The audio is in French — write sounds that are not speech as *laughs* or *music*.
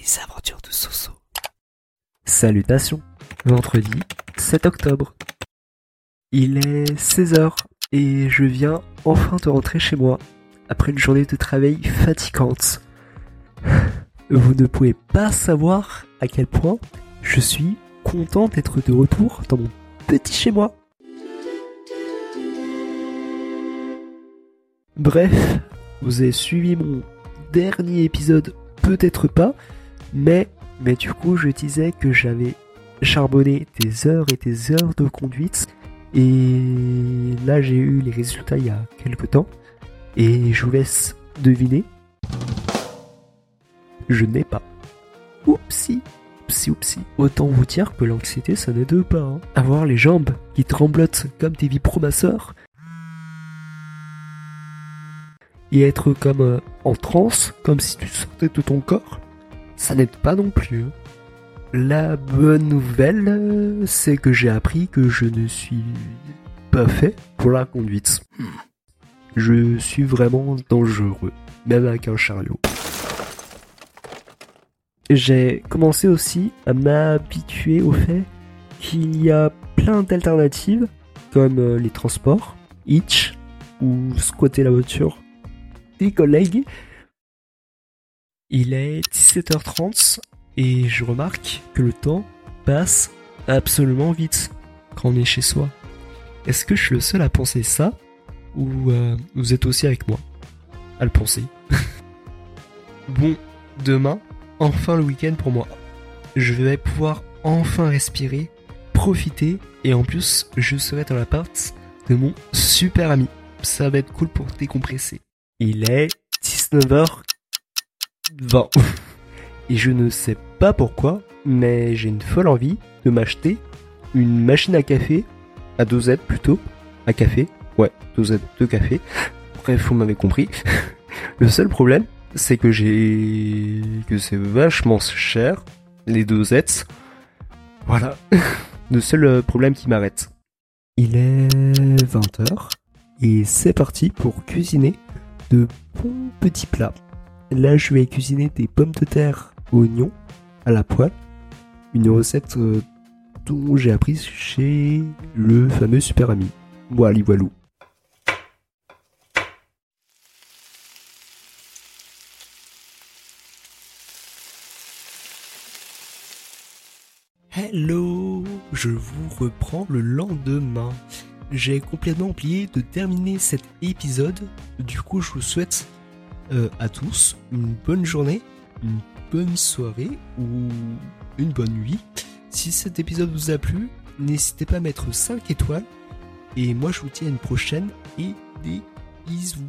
Les aventures de Soso. Salutations. Vendredi 7 octobre. Il est 16h et je viens enfin de rentrer chez moi après une journée de travail fatigante. *laughs* Vous ne pouvez pas savoir à quel point je suis content d'être de retour dans mon petit chez moi. Bref, vous avez suivi mon dernier épisode, peut-être pas, mais, mais du coup je disais que j'avais charbonné des heures et des heures de conduite et là j'ai eu les résultats il y a quelques temps et je vous laisse deviner. Je n'ai pas. Oupsie Oupsie oupsie. Autant vous dire que l'anxiété ça n'aide pas. Hein. Avoir les jambes qui tremblotent comme des vibromasseurs et être comme euh, en transe, comme si tu sortais de ton corps, ça n'aide pas non plus. hein. La bonne nouvelle, euh, c'est que j'ai appris que je ne suis pas fait pour la conduite. Je suis vraiment dangereux, même avec un chariot. J'ai commencé aussi à m'habituer au fait qu'il y a plein d'alternatives, comme euh, les transports, Hitch, ou squatter la voiture des collègues. Il est 17h30 et je remarque que le temps passe absolument vite quand on est chez soi. Est-ce que je suis le seul à penser ça ou euh, vous êtes aussi avec moi à le penser? *laughs* Bon, demain, enfin le week-end pour moi. Je vais pouvoir enfin respirer, profiter et en plus je serai dans l'appart de mon super ami. Ça va être cool pour décompresser. Il est 19h20. *laughs* Et je ne sais pas pourquoi, mais j'ai une folle envie de m'acheter une machine à café, à dosette plutôt, à café, ouais, dosette de café. Bref, vous m'avez compris. *laughs* Le seul problème, c'est que j'ai que c'est vachement cher les dosettes. Voilà, *laughs* le seul euh, problème qui m'arrête. Il est 20h et c'est parti pour cuisiner de bons petits plats. Là, je vais cuisiner des pommes de terre oignons à la poêle, une recette euh, dont j'ai appris chez le fameux super ami. Voilà. Hello, je vous reprends le lendemain. J'ai complètement oublié de terminer cet épisode. Du coup, je vous souhaite euh, à tous une bonne journée, une bonne soirée ou une bonne nuit. Si cet épisode vous a plu, n'hésitez pas à mettre 5 étoiles. Et moi, je vous dis à une prochaine et des bisous.